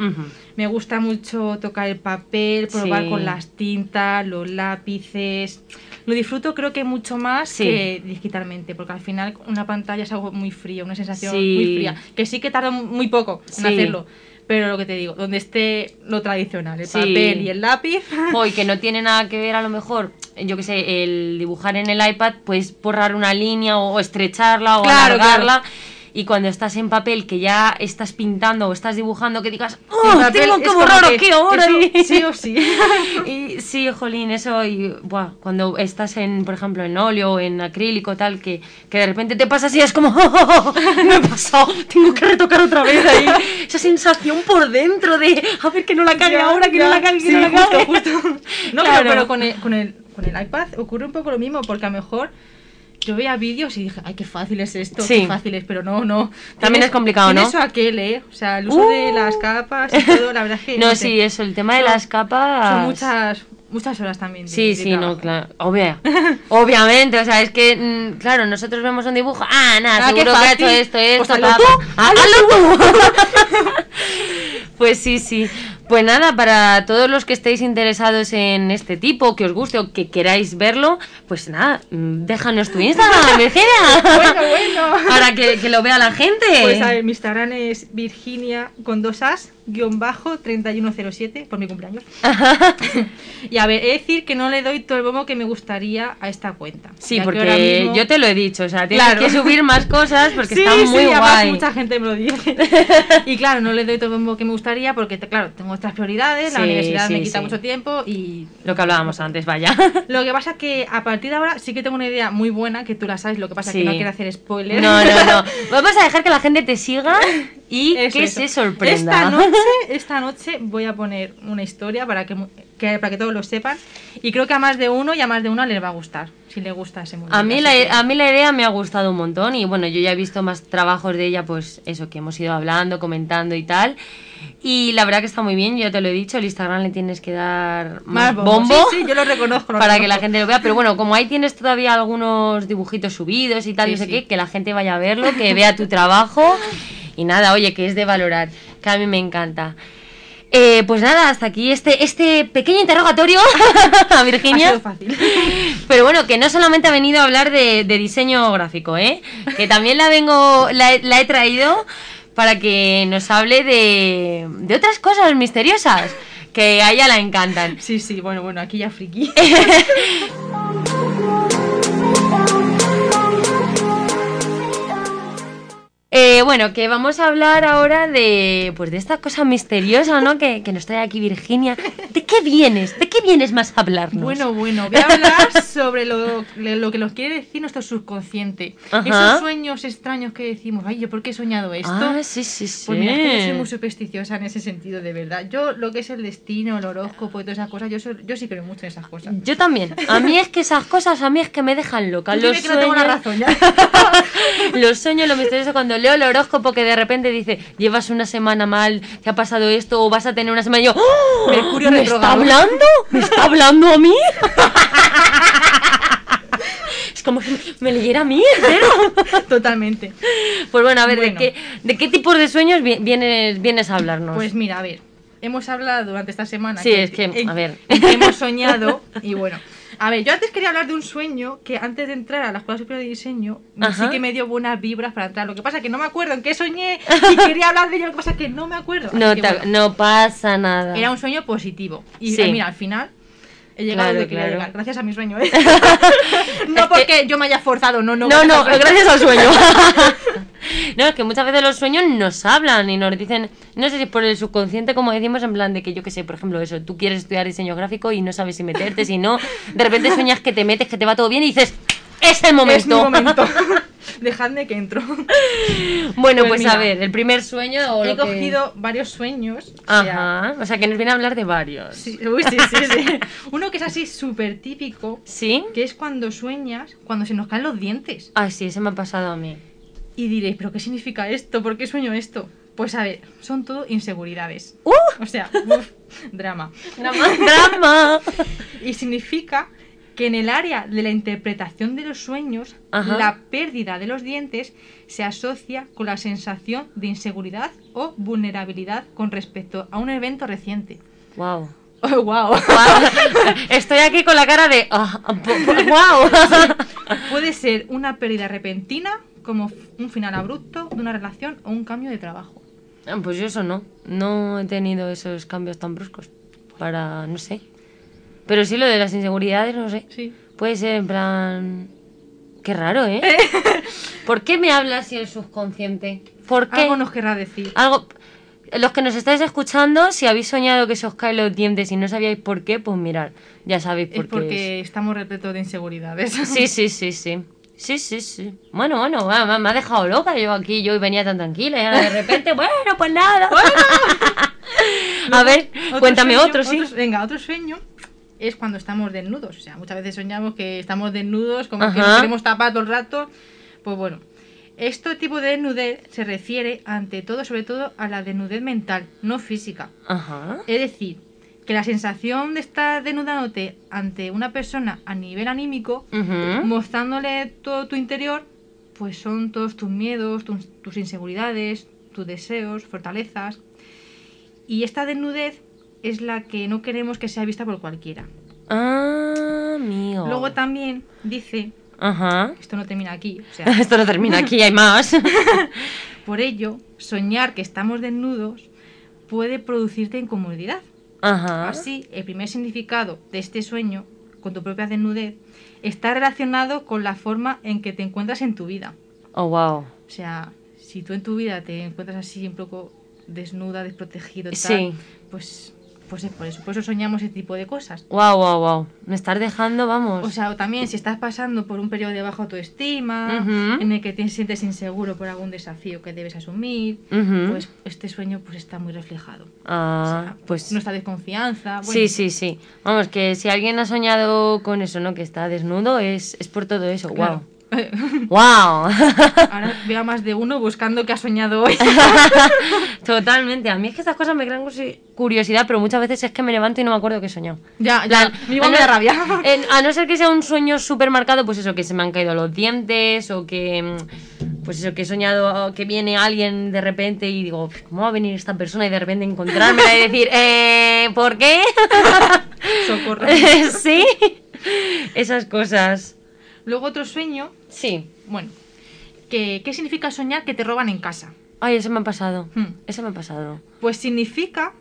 Speaker 2: Me gusta mucho tocar el papel, probar
Speaker 1: Sí.
Speaker 2: con las tintas, los lápices. Lo disfruto creo que mucho más
Speaker 1: Sí.
Speaker 2: que digitalmente, porque al final una pantalla es algo muy frío, una sensación
Speaker 1: Sí.
Speaker 2: muy fría, que sí que tarda muy poco en hacerlo. Pero lo que te digo, donde esté lo tradicional, el
Speaker 1: Sí.
Speaker 2: papel y el lápiz.
Speaker 1: Hoy que no tiene nada que ver a lo mejor, yo que sé, el dibujar en el iPad, pues borrar una línea o, o estrecharla o
Speaker 2: Claro,
Speaker 1: alargarla. Y cuando estás en papel que ya estás pintando o estás dibujando que digas ¡Oh, tengo que borrar
Speaker 2: que
Speaker 1: aquí ahora!
Speaker 2: eso
Speaker 1: y-
Speaker 2: sí o sí.
Speaker 1: y sí, jolín, eso, y buah, cuando estás en, por ejemplo, en óleo o en acrílico, tal, que, que de repente te pasas y es como, "Oh, me he pasado, tengo que retocar otra vez ahí. Esa sensación por dentro de, a ver que no la cague
Speaker 2: Ya,
Speaker 1: ahora, que no
Speaker 2: ya.
Speaker 1: la cague, que
Speaker 2: Sí,
Speaker 1: no la
Speaker 2: justo,
Speaker 1: cague.
Speaker 2: justo. No,
Speaker 1: Claro.
Speaker 2: pero, pero con, el, con, el, con el iPad ocurre un poco lo mismo, porque a lo mejor yo veía vídeos y dije, ay, qué fácil es esto,
Speaker 1: Sí.
Speaker 2: qué fácil es, pero no, no.
Speaker 1: También es complicado, ¿no?
Speaker 2: eso aquel, ¿eh? O sea, el uso de
Speaker 1: Uh.
Speaker 2: las capas y todo, la verdad es que...
Speaker 1: No, sí, eso, el tema de
Speaker 2: Son-
Speaker 1: las capas...
Speaker 2: Son muchas, muchas horas también. de-
Speaker 1: Sí,
Speaker 2: de
Speaker 1: sí, no, claro, obvia, obviamente, o sea, es que, mm, claro, nosotros vemos un dibujo, ah, nada,
Speaker 2: Ah,
Speaker 1: seguro que ha hecho esto, esto,
Speaker 2: Pues hazlo tú.
Speaker 1: Ah, hazlo tú. Pues sí, sí. Pues nada, para todos los que estéis interesados en este tipo, que os guste o que queráis verlo, pues nada, mm, déjanos tu Instagram, Virginia.
Speaker 2: Bueno, bueno.
Speaker 1: Para que, que lo vea la gente.
Speaker 2: Pues a ver, mi Instagram es Virginia con dos as, guion bajo 3107, por mi cumpleaños. y a ver, he de decir que no le doy todo el bombo que me gustaría a esta cuenta.
Speaker 1: Sí, porque
Speaker 2: mismo-
Speaker 1: yo te lo he dicho, o sea, tienes
Speaker 2: Claro.
Speaker 1: que subir más cosas porque
Speaker 2: sí,
Speaker 1: está
Speaker 2: sí,
Speaker 1: muy
Speaker 2: además
Speaker 1: guay.
Speaker 2: mucha gente me lo dice. y claro, no le doy todo el bombo que me gustaría porque, claro, tengo otras prioridades, la
Speaker 1: Sí,
Speaker 2: universidad me quita
Speaker 1: sí.
Speaker 2: mucho tiempo y...
Speaker 1: Lo que hablábamos antes, vaya.
Speaker 2: Lo que pasa que a partir de ahora sí que tengo una idea muy buena, que tú la sabes, lo que pasa que no quiero hacer spoiler.
Speaker 1: No, no, no. Vamos a dejar que la gente te siga y
Speaker 2: Eso,
Speaker 1: que
Speaker 2: eso.
Speaker 1: se sorprenda.
Speaker 2: Esta noche, esta noche voy a poner una historia para que, que- para que todos lo sepan. Y creo que a más de uno y a más de una les va a gustar. Si le gusta ese mundo.
Speaker 1: A mí, la,
Speaker 2: que-
Speaker 1: a mí la idea me ha gustado un montón y bueno, yo ya he visto más trabajos de ella, pues eso, que hemos ido hablando, comentando y tal. Y la verdad que está muy bien, yo te lo he dicho, el Instagram le tienes que dar más
Speaker 2: bombo.
Speaker 1: bombo,
Speaker 2: Sí, sí, yo lo reconozco. lo
Speaker 1: para que la gente lo vea. Pero bueno, como ahí tienes todavía algunos dibujitos subidos y tal,
Speaker 2: Sí,
Speaker 1: no sé qué, que la gente vaya a verlo, que vea tu trabajo. Y nada, oye, que es de valorar, que a mí me encanta. Eh, pues nada, hasta aquí este, este pequeño interrogatorio a
Speaker 2: Ha
Speaker 1: Virginia.
Speaker 2: sido fácil.
Speaker 1: Pero bueno, que no solamente ha venido a hablar de, de diseño gráfico, ¿eh? Que también la vengo, la, he- la he traído para que nos hable de, de otras cosas misteriosas que a ella la encantan.
Speaker 2: Sí, sí, bueno, bueno, aquí ya friki.
Speaker 1: Eh, bueno, que vamos a hablar ahora de, pues de esta cosa misteriosa, ¿no? Que, que nos trae aquí Virginia. ¿De qué vienes? ¿De vienes más a hablarnos?
Speaker 2: Bueno, bueno, voy a hablar sobre lo, lo que nos quiere decir nuestro subconsciente.
Speaker 1: Ajá.
Speaker 2: Esos sueños extraños que decimos, ay, ¿yo por qué he soñado esto?
Speaker 1: Ah, sí, sí, sí.
Speaker 2: Pues mira, es que yo soy muy supersticiosa en ese sentido, de verdad. Yo, lo que es el destino, el horóscopo y todas esas cosas, yo, soy- yo sí creo mucho en esas cosas.
Speaker 1: Yo también. A mí es que esas cosas, a mí es que me dejan loca. Los
Speaker 2: dime que no tengo la
Speaker 1: sueños-
Speaker 2: razón ya.
Speaker 1: Los sueños, lo misterioso, cuando leo el horóscopo que de repente dice, llevas una semana mal, te ha pasado esto, o vas a tener una semana, y yo, ¡Oh!
Speaker 2: Mercurio
Speaker 1: ¿me está
Speaker 2: retrógrado".
Speaker 1: hablando? ¿Me está hablando a mí? es como que me leyera a mí, entero.
Speaker 2: Totalmente.
Speaker 1: Pues bueno, a ver,
Speaker 2: Bueno.
Speaker 1: ¿de qué, ¿de qué tipos de sueños vi- vienes, vienes a hablarnos?
Speaker 2: Pues mira, a ver, hemos hablado durante esta semana.
Speaker 1: Sí, es que,
Speaker 2: en-
Speaker 1: a ver.
Speaker 2: en que hemos soñado y bueno. A ver, yo antes quería hablar de un sueño que antes de entrar a la Escuela Superior de Diseño
Speaker 1: Ajá.
Speaker 2: sí que me dio buenas vibras para entrar. Lo que pasa es que no me acuerdo en qué soñé y quería hablar de ello, lo que pasa es que no me acuerdo.
Speaker 1: No,
Speaker 2: que, bueno,
Speaker 1: no pasa nada.
Speaker 2: Era un sueño positivo. Y
Speaker 1: Sí.
Speaker 2: mira, al final he llegado
Speaker 1: Claro,
Speaker 2: donde quería
Speaker 1: claro.
Speaker 2: llegar, gracias a mi sueño. ¿eh? No
Speaker 1: que-
Speaker 2: porque yo me haya forzado, no, no.
Speaker 1: No, no,
Speaker 2: gracias al sueño.
Speaker 1: no, es que muchas veces los sueños nos hablan y nos dicen, no sé si por el subconsciente, como decimos, en plan de que yo que sé, por ejemplo, eso, tú quieres estudiar diseño gráfico y no sabes si meterte, si no, de repente sueñas que te metes, que te va todo bien y dices, es el momento.
Speaker 2: Es mi momento. Dejadme que entro.
Speaker 1: bueno,
Speaker 2: Pues
Speaker 1: pues,
Speaker 2: mira,
Speaker 1: a ver, el primer sueño o
Speaker 2: He
Speaker 1: lo que-
Speaker 2: cogido varios sueños. o sea,
Speaker 1: Ajá, o sea que nos viene a hablar de varios.
Speaker 2: Sí, uy, sí, sí, sí. Uno que es así súper típico,
Speaker 1: ¿Sí?
Speaker 2: que es cuando sueñas, cuando se nos caen los dientes.
Speaker 1: Ah, sí, ese me ha pasado a mí.
Speaker 2: Y diréis, ¿pero qué significa esto? ¿Por qué sueño esto? Pues a ver, son todo inseguridades.
Speaker 1: ¡Uh!
Speaker 2: O sea, uf, drama.
Speaker 1: ¡Drama! ¡Drama!
Speaker 2: Y significa que en el área de la interpretación de los sueños,
Speaker 1: Ajá.
Speaker 2: la pérdida de los dientes se asocia con la sensación de inseguridad o vulnerabilidad con respecto a un evento reciente.
Speaker 1: wow.
Speaker 2: Oh, wow.
Speaker 1: Estoy aquí con la cara de. ¡Wow!
Speaker 2: Puede ser una pérdida repentina, como un final abrupto de una relación o un cambio de trabajo.
Speaker 1: Pues yo eso no. No he tenido esos cambios tan bruscos. Para. no sé. Pero sí lo de las inseguridades, no sé.
Speaker 2: Sí.
Speaker 1: Puede ser en plan. Qué raro, ¿eh? ¿Por qué me habla así el subconsciente? ¿Por qué?
Speaker 2: Algo nos querrá decir.
Speaker 1: Algo... Los que nos estáis escuchando, si habéis soñado que se os caen los dientes y no sabíais por qué, pues mirad, ya sabéis por
Speaker 2: es
Speaker 1: qué.
Speaker 2: porque estamos repletos de inseguridades.
Speaker 1: Sí, sí, sí, sí. Sí, sí, sí. Bueno, bueno, me, me ha dejado loca yo aquí, yo venía tan tranquila y ahora de repente, bueno, pues nada. A ver,
Speaker 2: Otro
Speaker 1: cuéntame
Speaker 2: sueño-
Speaker 1: otro, sí.
Speaker 2: otro- venga, otro sueño es cuando estamos desnudos. O sea, muchas veces soñamos que estamos desnudos, como que nos queremos tapar todo el rato. Pues bueno, este tipo de desnudez se refiere ante todo, sobre todo, a la desnudez mental, no física.
Speaker 1: Ajá.
Speaker 2: Es decir, que la sensación de estar desnudándote ante una persona a nivel anímico, mostrándole todo tu interior, pues son todos tus miedos, tus, tus inseguridades, tus deseos, fortalezas. Y esta desnudez es la que no queremos que sea vista por cualquiera.
Speaker 1: Ah, amigo.
Speaker 2: Luego también dice,
Speaker 1: Ajá.
Speaker 2: esto no termina aquí, o sea,
Speaker 1: Esto no termina aquí, hay más.
Speaker 2: por ello, soñar que estamos desnudos puede producirte incomodidad.
Speaker 1: Ajá.
Speaker 2: Así, el primer significado de este sueño, con tu propia desnudez, está relacionado con la forma en que te encuentras en tu vida.
Speaker 1: Oh, wow.
Speaker 2: O sea, si tú en tu vida te encuentras así un poco desnuda, desprotegido, tal,
Speaker 1: Sí.
Speaker 2: pues, pues es por eso. Por eso soñamos ese tipo de cosas.
Speaker 1: Wow, wow, wow. Me estás dejando, vamos.
Speaker 2: O sea, también si estás pasando por un periodo de baja autoestima,
Speaker 1: Ujú.
Speaker 2: en el que te sientes inseguro por algún desafío que debes asumir,
Speaker 1: Ujú.
Speaker 2: pues este sueño pues está muy reflejado.
Speaker 1: ah,
Speaker 2: O sea,
Speaker 1: pues.
Speaker 2: nuestra desconfianza. bueno,
Speaker 1: Sí, sí, sí. Vamos, que si alguien ha soñado con eso, ¿no? Que está desnudo, es, es por todo eso.
Speaker 2: claro.
Speaker 1: Wow. Wow.
Speaker 2: Ahora veo a más de uno buscando qué ha soñado hoy.
Speaker 1: Totalmente. A mí es que estas cosas me crean curiosidad, pero muchas veces es que me levanto y no me acuerdo que he soñado.
Speaker 2: ya, ya,
Speaker 1: a
Speaker 2: me da rabia.
Speaker 1: a no ser que sea un sueño súper marcado, pues eso, que se me han caído los dientes o que. mm, Pues eso, que he soñado que viene alguien de repente y digo, ¿cómo va a venir esta persona? Y de repente encontrármela y decir, eh, ¿por qué?
Speaker 2: Socorro.
Speaker 1: sí. Esas cosas.
Speaker 2: Luego otro sueño,
Speaker 1: Sí.
Speaker 2: bueno, que, ¿qué significa soñar que te roban en casa?
Speaker 1: Ay, ese me ha pasado.
Speaker 2: Hmm.
Speaker 1: Ese me ha pasado.
Speaker 2: Pues significa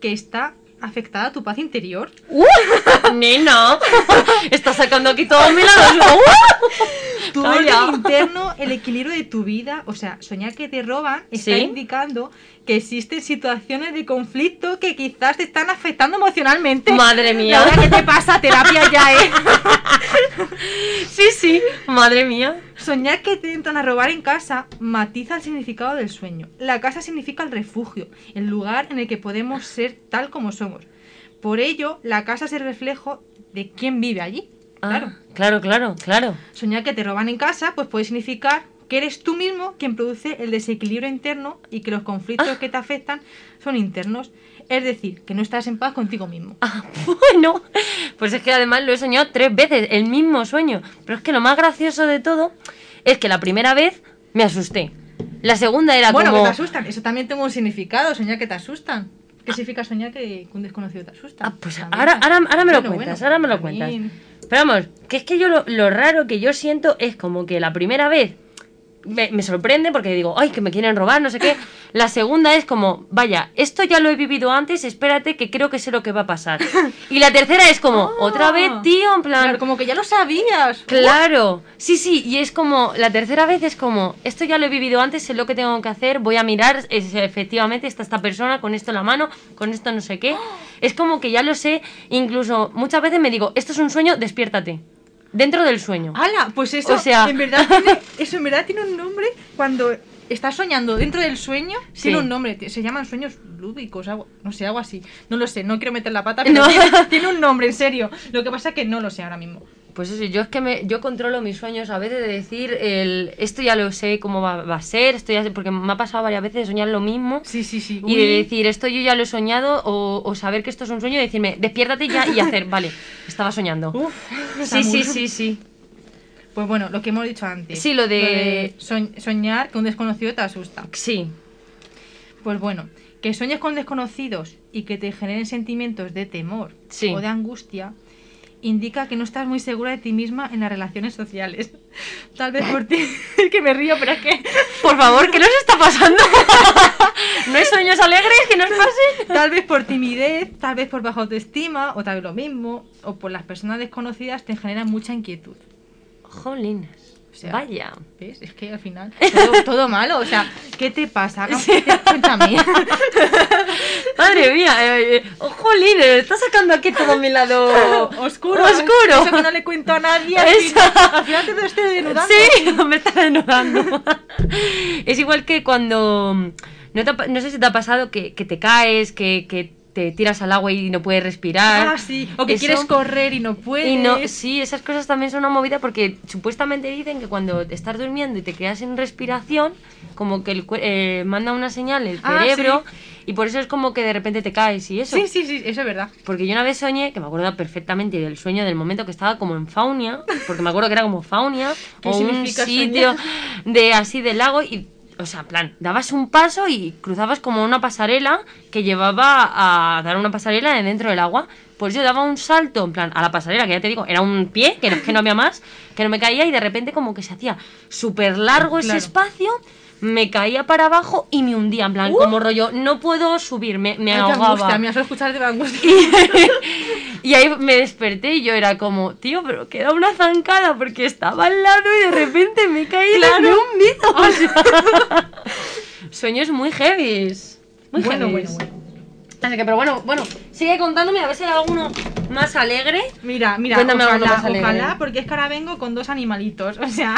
Speaker 2: que está afectada tu paz interior.
Speaker 1: ¡Uh! ¡Nena! Está sacando aquí todo mi lado.
Speaker 2: Tu orden interno, el equilibrio de tu vida. O sea, soñar que te roban está
Speaker 1: Sí.
Speaker 2: indicando que existen situaciones de conflicto que quizás te están afectando emocionalmente.
Speaker 1: Madre mía.
Speaker 2: Laura, ¿qué te pasa? Terapia ya, ¿eh?
Speaker 1: Sí, sí. Madre mía.
Speaker 2: Soñar que te entran a robar en casa matiza el significado del sueño. La casa significa el refugio, el lugar en el que podemos ser tal como somos. Por ello, la casa es el reflejo de quién vive allí. Claro.
Speaker 1: Ah, claro, claro, claro.
Speaker 2: Soñar que te roban en casa, pues puede significar que eres tú mismo quien produce el desequilibrio interno y que los conflictos
Speaker 1: Ah.
Speaker 2: que te afectan son internos. Es decir, que no estás en paz contigo mismo.
Speaker 1: Ah, bueno, pues es que además lo he soñado tres veces, el mismo sueño. Pero es que lo más gracioso de todo es que la primera vez me asusté. La segunda era
Speaker 2: bueno,
Speaker 1: como...
Speaker 2: que te asustan. Eso también tiene un significado, soñar que te asustan. ¿Qué significa soñar que un desconocido te asusta?
Speaker 1: Ah, pues ahora, ahora, ahora me lo
Speaker 2: Bueno,
Speaker 1: cuentas,
Speaker 2: bueno,
Speaker 1: ahora me lo
Speaker 2: también.
Speaker 1: cuentas. Pero vamos, que es que yo lo, lo raro que yo siento es como que la primera vez me, me sorprende porque digo, ay, que me quieren robar, no sé qué. La segunda es como, vaya, esto ya lo he vivido antes, espérate que creo que sé lo que va a pasar. Y la tercera es como,
Speaker 2: Ah.
Speaker 1: otra vez, tío, en plan...
Speaker 2: Claro, como que ya lo sabías.
Speaker 1: Claro, sí, sí, y es como, la tercera vez es como, esto ya lo he vivido antes, sé lo que tengo que hacer, voy a mirar, es, efectivamente está esta persona con esto en la mano, con esto no sé qué. Es como que ya lo sé, incluso muchas veces me digo, esto es un sueño, despiértate. Dentro del sueño.
Speaker 2: ¡Hala! Pues eso,
Speaker 1: O sea-
Speaker 2: en verdad tiene, eso en verdad tiene un nombre cuando estás soñando dentro del sueño.
Speaker 1: Sí.
Speaker 2: Tiene un nombre, se llaman sueños lúdicos, algo, no sé, algo así. No lo sé, no quiero meter la pata, pero
Speaker 1: No.
Speaker 2: tiene, tiene un nombre, en serio. Lo que pasa es que no lo sé ahora mismo.
Speaker 1: Pues eso, yo es que me, yo controlo mis sueños a veces de decir, el, esto ya lo sé cómo va, va a ser, esto ya sé, porque me ha pasado varias veces de soñar lo mismo.
Speaker 2: Sí, sí, sí.
Speaker 1: Y de decir, esto yo ya lo he soñado, o, o saber que esto es un sueño y decirme, despiértate ya y hacer, vale, estaba soñando.
Speaker 2: Uf,
Speaker 1: sí, sí, sí, sí.
Speaker 2: Pues bueno, lo que hemos dicho antes.
Speaker 1: Sí, lo de-
Speaker 2: soñ- soñar que un desconocido te asusta.
Speaker 1: Sí.
Speaker 2: Pues bueno, que sueñes con desconocidos y que te generen sentimientos de temor
Speaker 1: Sí.
Speaker 2: o de angustia indica que no estás muy segura de ti misma en las relaciones sociales. Tal vez por ti, es que me río, pero es que
Speaker 1: Por favor, ¿qué nos está pasando? ¿No hay sueños alegres que nos pasen?
Speaker 2: tal vez por timidez, tal vez por baja autoestima o tal vez lo mismo, o por las personas desconocidas te generan mucha inquietud.
Speaker 1: Jolines.
Speaker 2: O sea,
Speaker 1: Vaya.
Speaker 2: ¿Ves? Es que al final todo, todo malo. O sea, ¿qué te pasa? Cuéntame.
Speaker 1: Madre mía, eh, eh, oh, jolín, eh, está sacando aquí todo mi lado
Speaker 2: Oscuro.
Speaker 1: Oscuro.
Speaker 2: Eso que no le cuento a nadie. Al final, al final te estoy denudando.
Speaker 1: Sí, me está desnudando. es igual que cuando. No, te no sé si te ha pasado que, que te caes, que, que te tiras al agua y no puedes respirar.
Speaker 2: Ah, sí. O que
Speaker 1: Eso-
Speaker 2: quieres correr y no puedes.
Speaker 1: Y no, sí, esas cosas también son una movida porque supuestamente dicen que cuando estás durmiendo y te quedas sin respiración, como que el eh, manda una señal el
Speaker 2: Ah,
Speaker 1: cerebro y por eso es como que de repente te caes y eso.
Speaker 2: Sí, sí, sí, eso es verdad.
Speaker 1: Porque yo una vez soñé, que me acuerdo perfectamente del sueño del momento que estaba como en Faunia, porque me acuerdo que era como Faunia,
Speaker 2: ¿Qué
Speaker 1: o un sitio
Speaker 2: soñar?
Speaker 1: de así del lago y, o sea, en plan, dabas un paso y cruzabas como una pasarela que llevaba a dar una pasarela de dentro del agua. Pues yo daba un salto, en plan, a la pasarela, que ya te digo, era un pie, que no, que no había más, que no me caía y de repente como que se hacía súper largo ese
Speaker 2: Claro.
Speaker 1: espacio, me caía para abajo y me hundía, en plan,
Speaker 2: Uh.
Speaker 1: como rollo, no puedo subir, me, me
Speaker 2: Ay,
Speaker 1: ahogaba.
Speaker 2: angustia, me has escuchado de angustia.
Speaker 1: Y ahí me desperté y yo era como, tío, pero queda una zancada porque estaba al lado y de repente me caí
Speaker 2: Claro.
Speaker 1: y me he hundido. O sea, sueños muy heavies. Muy
Speaker 2: Bueno,
Speaker 1: heavies.
Speaker 2: bueno, bueno.
Speaker 1: Así que, pero bueno, bueno, sigue contándome a ver si hay alguno más alegre.
Speaker 2: Mira, mira,
Speaker 1: Cuéntame
Speaker 2: ojalá,
Speaker 1: más alegre.
Speaker 2: ojalá, porque es que ahora vengo con dos animalitos. O sea,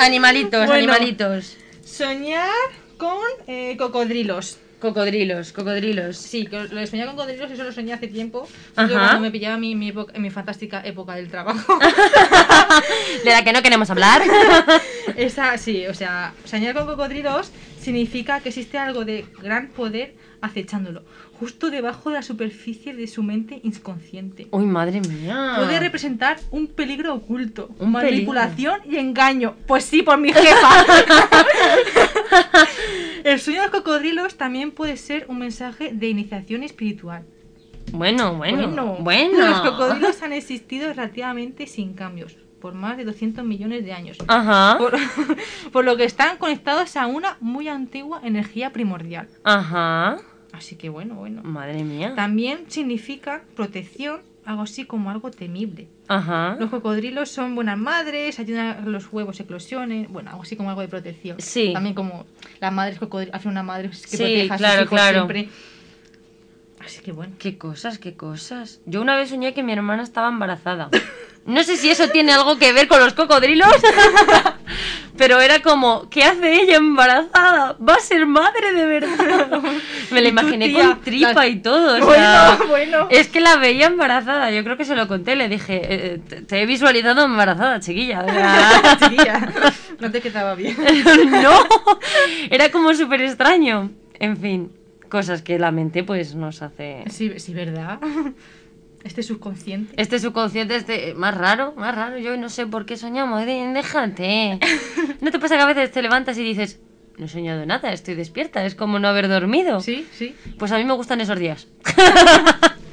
Speaker 1: Animalitos,
Speaker 2: Bueno.
Speaker 1: animalitos.
Speaker 2: Soñar con eh, cocodrilos.
Speaker 1: Cocodrilos, cocodrilos.
Speaker 2: Sí, que lo de soñar con cocodrilos, eso lo soñé hace tiempo. Yo cuando me pillaba mi, mi, época- mi fantástica época del trabajo.
Speaker 1: De la que no queremos hablar.
Speaker 2: Esa, sí, o sea, soñar con cocodrilos significa que existe algo de gran poder acechándolo, justo debajo de la superficie de su mente inconsciente.
Speaker 1: Uy, madre mía.
Speaker 2: Puede representar un peligro oculto,
Speaker 1: Un
Speaker 2: manipulación y engaño. Pues sí, por mi jefa. El sueño de los cocodrilos también puede ser un mensaje de iniciación espiritual.
Speaker 1: Bueno, bueno, bueno.
Speaker 2: Los cocodrilos han existido relativamente sin cambios por más de 200 millones de años.
Speaker 1: Ajá.
Speaker 2: Por, por lo que están conectados a una muy antigua energía primordial.
Speaker 1: Ajá.
Speaker 2: Así que bueno, bueno.
Speaker 1: Madre mía.
Speaker 2: También significa protección, algo así como algo temible.
Speaker 1: Ajá.
Speaker 2: Los cocodrilos son buenas madres, ayudan a los huevos eclosionen, bueno, algo así como algo de protección.
Speaker 1: Sí.
Speaker 2: También como las madres cocodrilos, hace una madre que
Speaker 1: Sí,
Speaker 2: proteja a sus
Speaker 1: claro,
Speaker 2: hijos
Speaker 1: claro.
Speaker 2: siempre. Así que bueno.
Speaker 1: Qué cosas, qué cosas. Yo una vez soñé que mi hermana estaba embarazada. No sé si eso tiene algo que ver con los cocodrilos, pero era como, ¿qué hace ella embarazada? ¿Va a ser madre de verdad? Me la imaginé con tripa
Speaker 2: la-
Speaker 1: y todo. o sea,
Speaker 2: Bueno, bueno.
Speaker 1: Es que la veía embarazada, yo creo que se lo conté, le dije, eh, te, te he visualizado embarazada, chiquilla.
Speaker 2: Chiquilla, no te quedaba bien.
Speaker 1: no, era como súper extraño. En fin, cosas que la mente pues nos hace...
Speaker 2: Sí, sí, ¿verdad? Este subconsciente.
Speaker 1: Este subconsciente, este más raro, más raro. Yo no sé por qué soñamos. de- Déjate. ¿No te pasa que a veces te levantas y dices, no he soñado nada, estoy despierta? Es como no haber dormido.
Speaker 2: Sí, sí.
Speaker 1: Pues a mí me gustan esos días.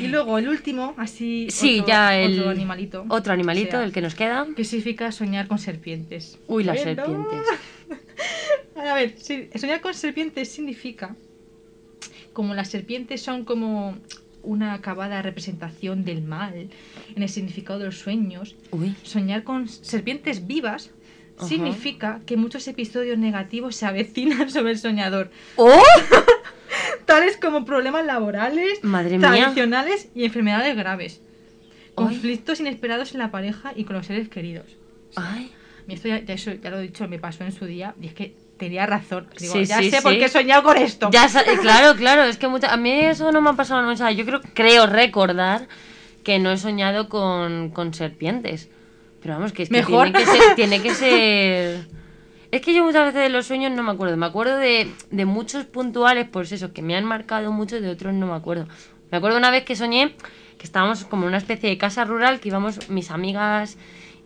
Speaker 2: Y luego el último, así.
Speaker 1: Sí,
Speaker 2: otro-
Speaker 1: ya el
Speaker 2: Otro animalito.
Speaker 1: Otro animalito,
Speaker 2: O sea,
Speaker 1: el que nos queda.
Speaker 2: ¿Qué significa soñar con serpientes?
Speaker 1: Uy, las serpientes.
Speaker 2: A ver, soñar con serpientes significa. Como las serpientes son como una acabada representación del mal en el significado de los sueños,
Speaker 1: Uy.
Speaker 2: soñar con serpientes vivas significa que muchos episodios negativos se avecinan sobre el soñador,
Speaker 1: ¡Oh!
Speaker 2: tales como problemas laborales,
Speaker 1: Madre
Speaker 2: tradicionales y enfermedades graves. Conflictos inesperados en la pareja y con los seres queridos.
Speaker 1: Ay.
Speaker 2: Esto ya, ya eso ya lo he dicho, me pasó en su día y es que tenía razón. Digo,
Speaker 1: Sí,
Speaker 2: ya
Speaker 1: sí,
Speaker 2: sé por
Speaker 1: sí.
Speaker 2: qué he soñado con esto.
Speaker 1: Ya, eh, claro, claro, es que mucha- a mí eso no me ha pasado nunca. Yo creo, creo recordar que no he soñado con, con serpientes. Pero vamos, que es que
Speaker 2: Mejor.
Speaker 1: tiene que ser. Tiene que ser... Es que yo muchas veces de los sueños no me acuerdo. Me acuerdo de, de muchos puntuales, pues eso, que me han marcado mucho, de otros no me acuerdo. Me acuerdo una vez que soñé que estábamos como en una especie de casa rural, que íbamos mis amigas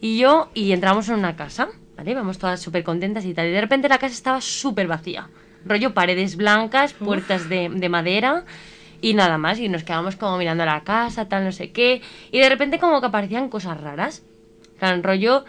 Speaker 1: y yo, y entramos en una casa, ¿vale? Íbamos todas súper contentas y tal. Y de repente la casa estaba súper vacía. Rollo paredes blancas, puertas de, de madera y nada más. Y nos quedamos como mirando la casa, tal, no sé qué. Y de repente como que aparecían cosas raras. Plan, rollo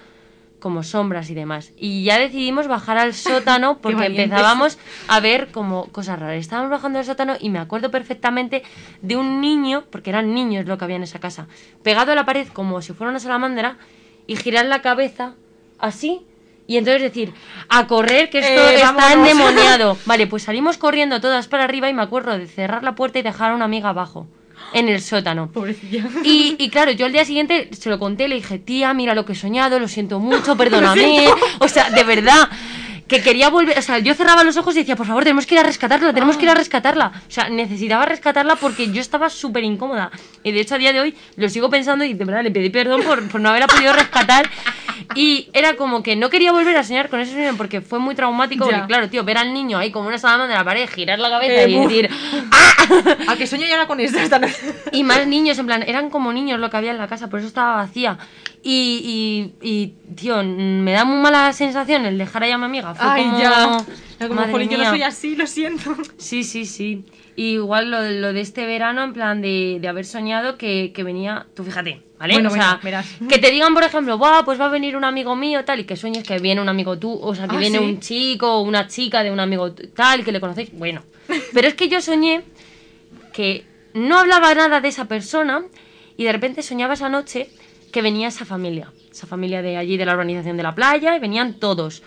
Speaker 1: como sombras y demás. Y ya decidimos bajar al sótano porque empezábamos a ver como cosas raras. Estábamos bajando al sótano y me acuerdo perfectamente de un niño, porque eran niños lo que había en esa casa, pegado a la pared como si fuera una salamandra y girar la cabeza así. Y entonces decir, a correr, que esto
Speaker 2: Eh,
Speaker 1: está
Speaker 2: vámonos.
Speaker 1: endemoniado. Vale, pues salimos corriendo todas para arriba y me acuerdo de cerrar la puerta y dejar a una amiga abajo, en el sótano.
Speaker 2: Pobrecilla.
Speaker 1: Y, y claro, yo al día siguiente se lo conté, le dije, tía, mira lo que he soñado, lo siento mucho, perdóname. O sea, de verdad, que quería volver. O sea, yo cerraba los ojos y decía, por favor, tenemos que ir a rescatarla, tenemos que ir a rescatarla. O sea, necesitaba rescatarla porque yo estaba súper incómoda. Y de hecho, a día de hoy lo sigo pensando y de verdad le pedí perdón por, por no haberla podido rescatar. Y era como que no quería volver a soñar con ese sueño porque fue muy traumático.
Speaker 2: Ya.
Speaker 1: Porque, claro, tío, ver al niño ahí como una salama de la pared, girar la cabeza
Speaker 2: Eh,
Speaker 1: y decir,
Speaker 2: A que sueño ya ahora con esto esta noche.
Speaker 1: y más niños, en plan, eran como niños lo que había en la casa, por eso estaba vacía. Y, y, y, tío, me da muy mala sensación el dejar ahí a mi amiga. Fue
Speaker 2: Ay,
Speaker 1: como,
Speaker 2: ya. Ya como,
Speaker 1: madre
Speaker 2: "Jolín, yo no
Speaker 1: mía".
Speaker 2: soy así, lo siento.
Speaker 1: Sí, sí, sí. Y igual lo, lo de este verano, en plan de, de haber soñado que, que venía, tú fíjate, ¿vale?
Speaker 2: Bueno,
Speaker 1: o sea,
Speaker 2: bueno, verás.
Speaker 1: que te digan, por ejemplo, Buah, pues va a venir un amigo mío, tal, y que sueñes que viene un amigo tú, o sea, que
Speaker 2: Ah,
Speaker 1: viene
Speaker 2: ¿sí?
Speaker 1: un chico o una chica de un amigo tal, que le conocéis. Bueno, pero es que yo soñé que no hablaba nada de esa persona y de repente soñaba esa noche que venía esa familia, esa familia de allí de la urbanización de la playa y venían todos.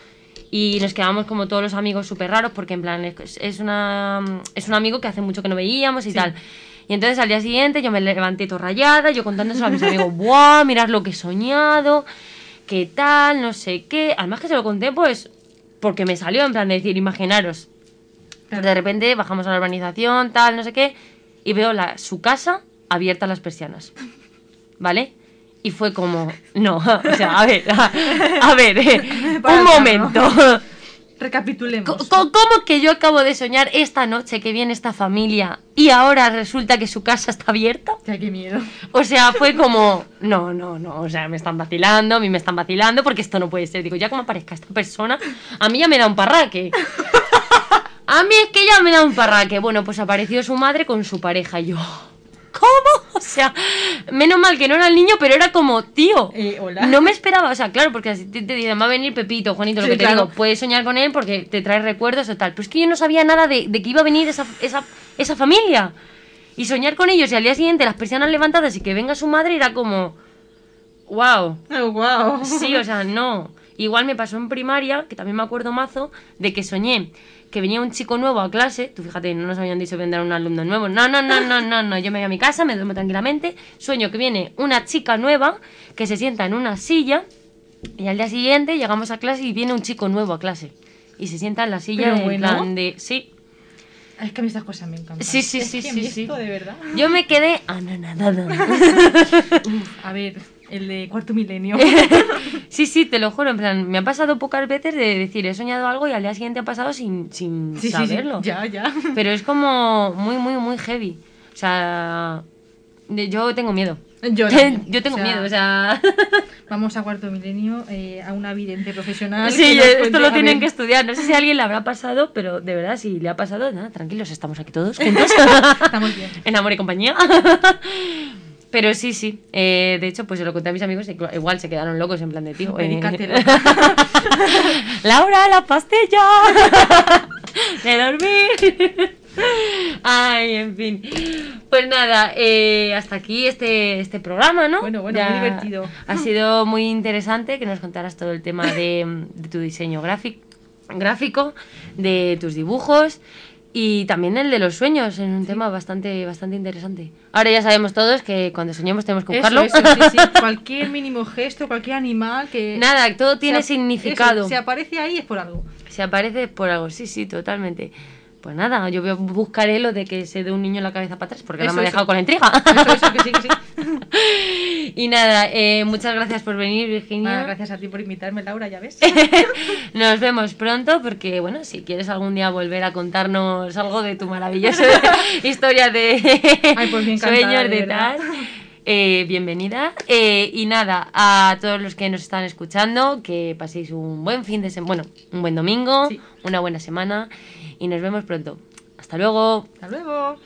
Speaker 1: Y nos quedamos como todos los amigos súper raros porque en plan es, es una, es un amigo que hace mucho que no veíamos y
Speaker 2: Sí.
Speaker 1: tal. Y entonces al día siguiente yo me levanté todo rayada, yo contándoselo a mis amigos, ¡buah! Mirad lo que he soñado, qué tal, no sé qué. Además que se lo conté pues porque me salió en plan de decir, imaginaros, de repente bajamos a la urbanización, tal, no sé qué, y veo la, su casa abierta a las persianas. ¿Vale? Y fue como, no, o sea, a ver, a, a ver, eh, un momento.
Speaker 2: Recapitulemos.
Speaker 1: Co- ¿Cómo que yo acabo de soñar esta noche que viene esta familia y ahora resulta que su casa está abierta?
Speaker 2: Ya, qué miedo.
Speaker 1: O sea, fue como, no, no, no, o sea, me están vacilando, a mí me están vacilando porque esto no puede ser. Digo, ya como aparezca esta persona, a mí ya me da un parraque. A mí es que ya me da un parraque. Bueno, pues apareció su madre con su pareja y yo, ¿cómo? O sea, menos mal que no era el niño, pero era como, tío,
Speaker 2: Eh, hola.
Speaker 1: no me esperaba, o sea, claro, porque así te, te dicen, va a venir Pepito, Juanito, lo
Speaker 2: Sí,
Speaker 1: que te
Speaker 2: claro.
Speaker 1: digo, puedes soñar con él porque te trae recuerdos o tal. Pero es que yo no sabía nada de, de que iba a venir esa, esa, esa familia. Y soñar con ellos y al día siguiente las persianas levantadas y que venga su madre era como, wow.
Speaker 2: Oh, wow.
Speaker 1: Sí, o sea, no. Igual me pasó en primaria, que también me acuerdo mazo, de que soñé que venía un chico nuevo a clase. Tú fíjate, no nos habían dicho que vendrá un alumno nuevo. No, no, no, no, no, no. Yo me voy a mi casa, me duermo tranquilamente. Sueño que viene una chica nueva que se sienta en una silla. Y al día siguiente llegamos a clase y viene un chico nuevo a clase. Y se sienta en la silla
Speaker 2: Pero
Speaker 1: en
Speaker 2: bueno.
Speaker 1: plan de. Sí.
Speaker 2: Es que a mí estas cosas me encantan.
Speaker 1: Sí, sí,
Speaker 2: Es
Speaker 1: sí,
Speaker 2: que
Speaker 1: sí, sí.
Speaker 2: esto, de verdad.
Speaker 1: Yo me quedé anonadada.
Speaker 2: A ver, el de cuarto milenio.
Speaker 1: Sí, sí, te lo juro, en plan, me ha pasado pocas veces de decir, he soñado algo y al día siguiente ha pasado sin, sin
Speaker 2: Sí, sí, sí.
Speaker 1: saberlo.
Speaker 2: Ya, ya.
Speaker 1: Pero es como muy, muy, muy heavy. O sea, yo tengo miedo.
Speaker 2: Yo,
Speaker 1: yo tengo
Speaker 2: O sea,
Speaker 1: miedo, o sea...
Speaker 2: Vamos a cuarto milenio, eh, a una vidente profesional.
Speaker 1: Sí,
Speaker 2: nos
Speaker 1: esto
Speaker 2: cuente-
Speaker 1: lo tienen que estudiar. No sé si a alguien le habrá pasado, pero de verdad, si le ha pasado, nada, tranquilos, estamos aquí todos juntos.
Speaker 2: Estamos bien.
Speaker 1: en amor y compañía. Pero sí, sí. Eh, de hecho, pues se lo conté a mis amigos y igual se quedaron locos en plan de tío. eh. Laura, la pastilla. de dormir. Ay, en fin. Pues nada, eh, hasta aquí este, este programa, ¿no?
Speaker 2: Bueno, bueno, muy divertido.
Speaker 1: Ha sido muy interesante que nos contaras todo el tema de, de tu diseño gráfico, gráfico, de tus dibujos y también el de los sueños, en un tema bastante, bastante interesante. Ahora ya sabemos todos que cuando soñemos tenemos que buscarlo.
Speaker 2: Eso, eso, sí, sí. Cualquier mínimo gesto, cualquier animal que.
Speaker 1: Nada, todo tiene
Speaker 2: se
Speaker 1: significado.
Speaker 2: eso, si aparece ahí es por algo.
Speaker 1: Se aparece por algo, sí, sí, totalmente. Pues nada, yo voy a- buscaré lo de que se dé un niño la cabeza para atrás, porque ahora me ha dejado con la intriga.
Speaker 2: Eso, eso, que sí, que sí.
Speaker 1: y nada, eh, muchas gracias por venir, Virginia.
Speaker 2: Nada, gracias a ti por invitarme, Laura, ya ves.
Speaker 1: Nos vemos pronto, porque bueno, si quieres algún día volver a contarnos algo de tu maravillosa historia de
Speaker 2: Ay, pues
Speaker 1: sueños
Speaker 2: de
Speaker 1: de tal. Eh, bienvenida. Eh, y nada, a todos los que nos están escuchando, que paséis un buen fin de semana, bueno, un buen domingo,
Speaker 2: Sí.
Speaker 1: una buena semana y nos vemos pronto. Hasta luego.
Speaker 2: Hasta luego.